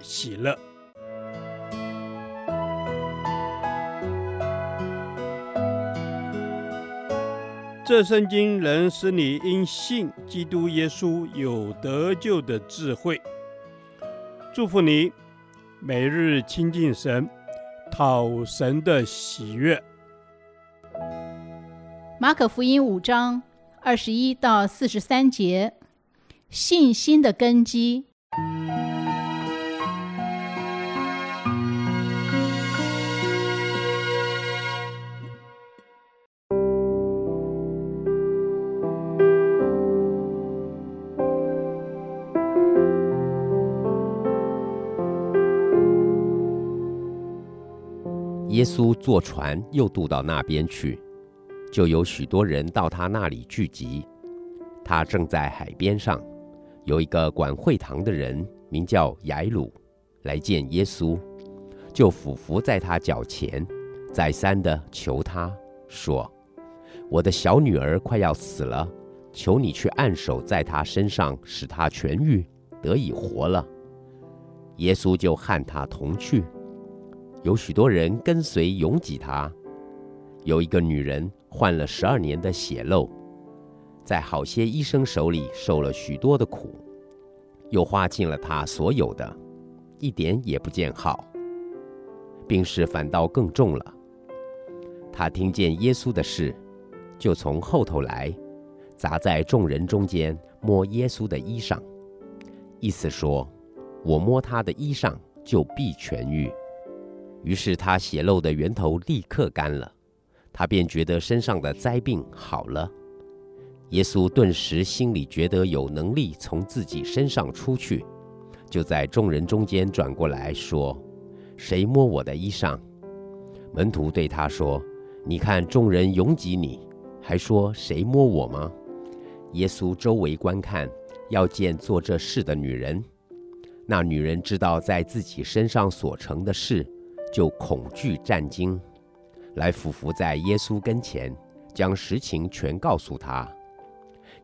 喜乐。这圣经能使你因信基督耶稣有得救的智慧。祝福你，每日亲近神，讨神的喜悦。马可福音五章二十一到四十三节，信心的根基。耶稣坐船又渡到那边去，就有许多人到他那里聚集。他正在海边上，有一个管会堂的人，名叫睚鲁，来见耶稣，就俯伏在他脚前，再三地求他说：“我的小女儿快要死了，求你去按手在她身上，使她痊愈，得以活了。”耶稣就和他同去。有许多人跟随拥挤他。有一个女人患了十二年的血漏，在好些医生手里受了许多的苦，又花尽了她所有的，一点也不见好，病势反倒更重了。她听见耶稣的事，就从后头来，砸在众人中间摸耶稣的衣裳，意思说：我摸他的衣裳，就必痊愈。于是他血漏的源头立刻干了，他便觉得身上的灾病好了。耶稣顿时心里觉得有能力从自己身上出去，就在众人中间转过来说：“谁摸我的衣裳？”门徒对他说：“你看众人拥挤你，还说谁摸我吗？”耶稣周围观看，要见做这事的女人。那女人知道在自己身上所成的事。就恐惧战惊，来俯伏在耶稣跟前，将实情全告诉他。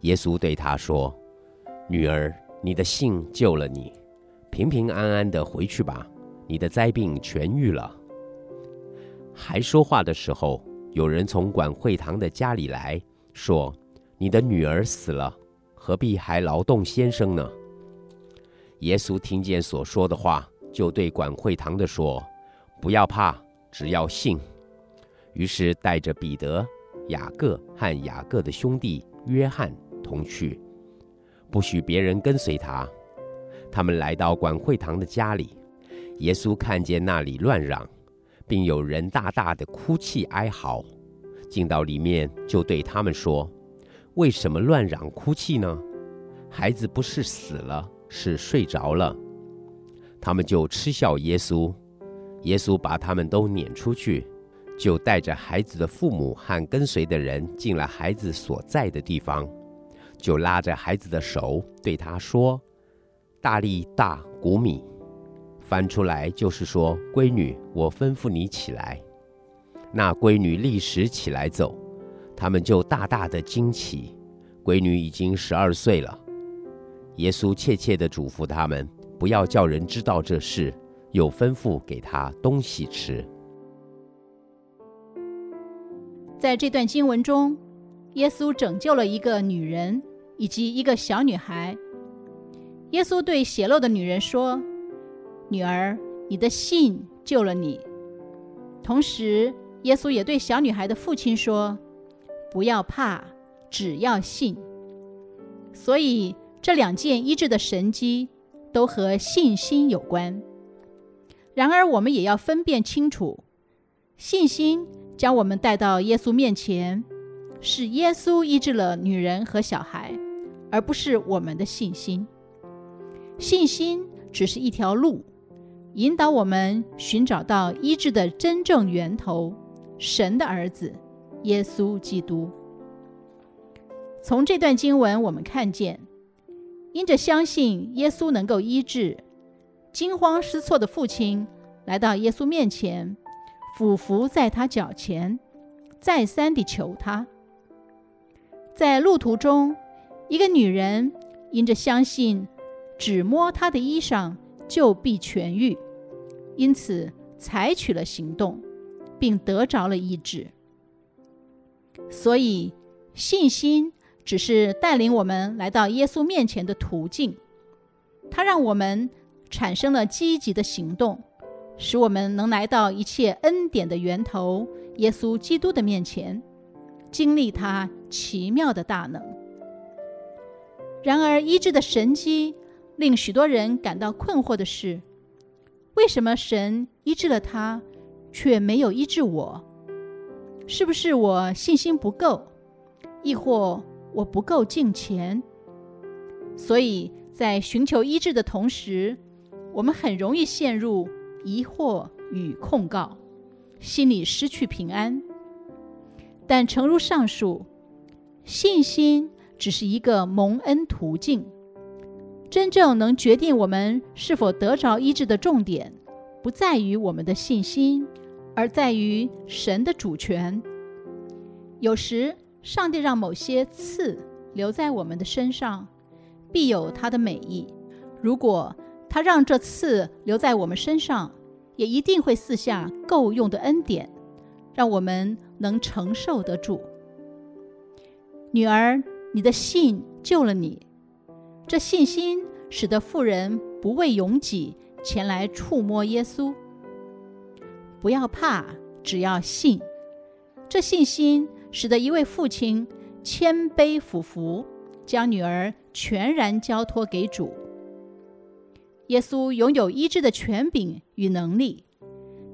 耶稣对他说：“女儿，你的信救了你，平平安安的回去吧，你的灾病痊愈了。”还说话的时候，有人从管会堂的家里来说：“你的女儿死了，何必还劳动先生呢？”耶稣听见所说的话，就对管会堂的说。不要怕，只要信。于是带着彼得、雅各和雅各的兄弟约翰同去，不许别人跟随他。他们来到管会堂的家里，耶稣看见那里乱嚷，并有人大大的哭泣哀嚎，进到里面就对他们说：“为什么乱嚷哭泣呢？孩子不是死了，是睡着了。”他们就嗤笑耶稣。耶稣把他们都撵出去，就带着孩子的父母和跟随的人进了孩子所在的地方，就拉着孩子的手对他说：“大利大谷米。”翻出来就是说：“闺女，我吩咐你起来。”那闺女立时起来走，他们就大大的惊奇。闺女已经十二岁了。耶稣切切地嘱咐他们，不要叫人知道这事。又吩咐给他东西吃。在这段经文中，耶稣拯救了一个女人以及一个小女孩。耶稣对血漏的女人说：“女儿，你的信救了你。”同时，耶稣也对小女孩的父亲说：“不要怕，只要信。”所以，这两件医治的神迹都和信心有关。然而，我们也要分辨清楚，信心将我们带到耶稣面前，是耶稣医治了女人和小孩，而不是我们的信心。信心只是一条路，引导我们寻找到医治的真正源头——神的儿子耶稣基督。从这段经文，我们看见，因着相信耶稣能够医治，惊慌失措的父亲来到耶稣面前，俯伏在他脚前，再三地求他。在路途中，一个女人因着相信，只摸他的衣裳就必痊愈，因此采取了行动，并得着了医治。所以信心。只是带领我们来到耶稣面前的途径，它让我们产生了积极的行动，使我们能来到一切恩典的源头——耶稣基督的面前，经历他奇妙的大能。然而，医治的神迹令许多人感到困惑的是：为什么神医治了他，却没有医治我？是不是我信心不够，亦或……我不够敬虔，所以在寻求医治的同时，我们很容易陷入疑惑与控告，心里失去平安。但诚如上述，信心只是一个蒙恩途径，真正能决定我们是否得着医治的重点，不在于我们的信心，而在于神的主权。有时，上帝让某些刺留在我们的身上，必有他的美意。如果他让这刺留在我们身上，也一定会赐下够用的恩典，让我们能承受得住。女儿，你的信救了你。这信心使得妇人不畏拥挤前来触摸耶稣。不要怕，只要信。这信心。使得一位父亲谦卑俯伏，将女儿全然交托给主。耶稣拥有医治的权柄与能力，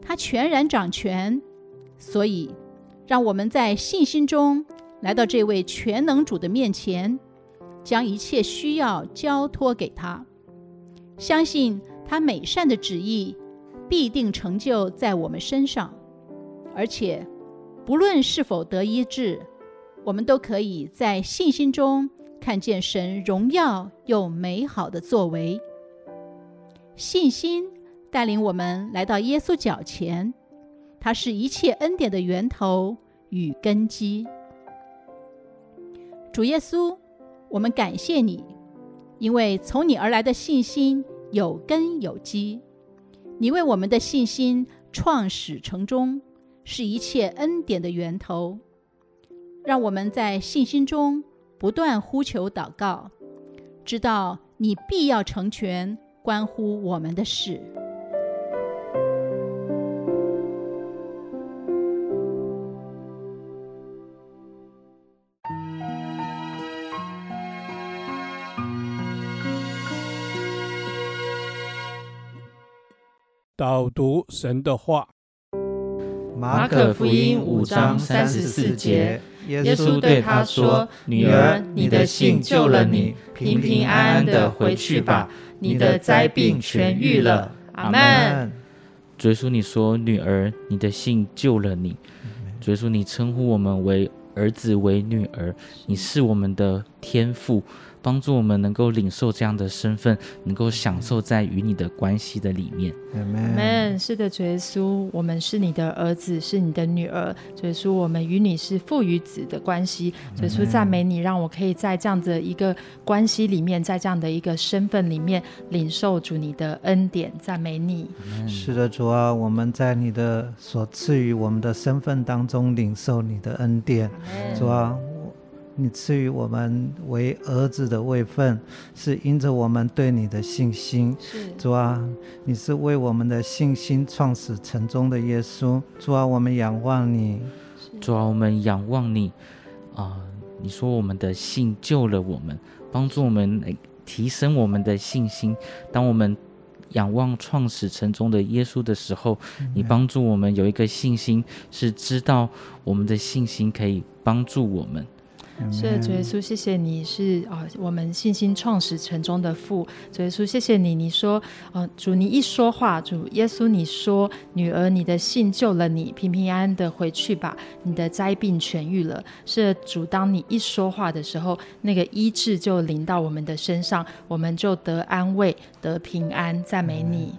他全然掌权，所以让我们在信心中来到这位全能主的面前，将一切需要交托给他，相信他美善的旨意必定成就在我们身上，而且。不论是否得医治，我们都可以在信心中看见神荣耀又美好的作为。信心带领我们来到耶稣脚前，它是一切恩典的源头与根基。主耶稣，我们感谢你，因为从你而来的信心有根有基，你为我们的信心创始成终。是一切恩典的源头，让我们在信心中不断呼求祷告，知道你必要成全关乎我们的事。导读神的话。马可福音五章三十四节，耶稣对他说：“女儿，你的信救了你，平平安安的回去吧，你的灾病痊愈了。”阿门。主耶稣，你说：“女儿，你的信救了你。”主耶稣，你称呼我们为儿子，为女儿，你是我们的天赋。帮助我们能够领受这样的身份，能够享受在与你的关系的里面。阿门。是的，主耶稣，我们是你的儿子，是你的女儿。主耶稣，我们与你是父与子的关系。主耶稣，赞美你，让我可以在这样的一个关系里面，在这样的一个身份里面，领受主你的恩典。赞美你。是的，主啊，我们在你的所赐予我们的身份当中，领受你的恩典。主啊。你赐予我们为儿子的位分，是因着我们对你的信心。是主啊，你是为我们的信心创始成终的耶稣。主啊，我们仰望你。主啊，我们仰望你。啊、呃，你说我们的信救了我们，帮助我们提升我们的信心。当我们仰望创始成终的耶稣的时候，你帮助我们有一个信心，是知道我们的信心可以帮助我们。是的，主耶稣，谢谢你是啊，我们信心创始成终的父。主耶稣，谢谢你，你说，呃，主你一说话，主耶稣你说，女儿，你的信救了你，平平安安的回去吧，你的灾病痊愈了。是，主，当你一说话的时候，那个医治就临到我们的身上，我们就得安慰，得平安。赞美你。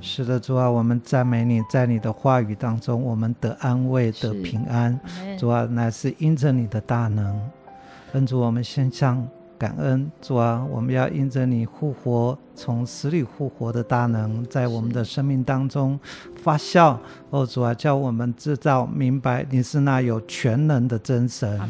是的，主啊，我们赞美你，在你的话语当中，我们得安慰，得平安。主啊，乃是因着你的大能。恩主，我们献上感恩。主啊，我们要因着你复活，从死里复活的大能，在我们的生命当中发酵。哦，主啊，叫我们知道明白，你是那有全能的真神。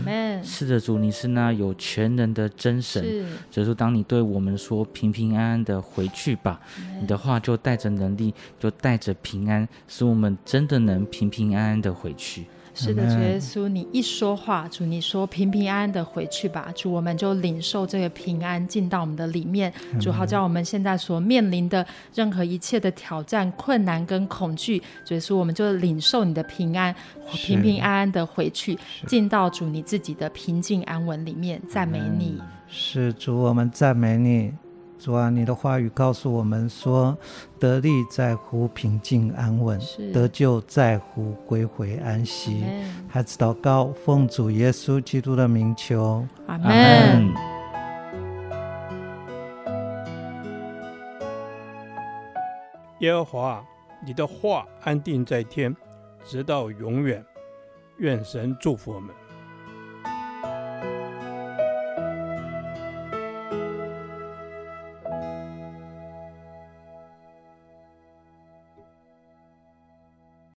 是的，主，你是那有全能的真神。所以说，当你对我们说平平安安的回去吧，你的话就带着能力，就带着平安，使我们真的能平平安安的回去。是的，主耶稣，你一说话，主你说平平安安的回去吧，主我们就领受这个平安进到我们的里面，主好叫我们现在所面临的任何一切的挑战、困难跟恐惧，主耶稣我们就领受你的平安，平平安安的回去，进到主你自己的平静安稳里面，赞美你。是主，我们赞美你。主啊，你的话语告诉我们说，得力在乎平静安稳，得救在乎归回安息。孩子祷告，奉主耶稣基督的名求，阿门。耶和华，你的话安定在天，直到永远。愿神祝福我们。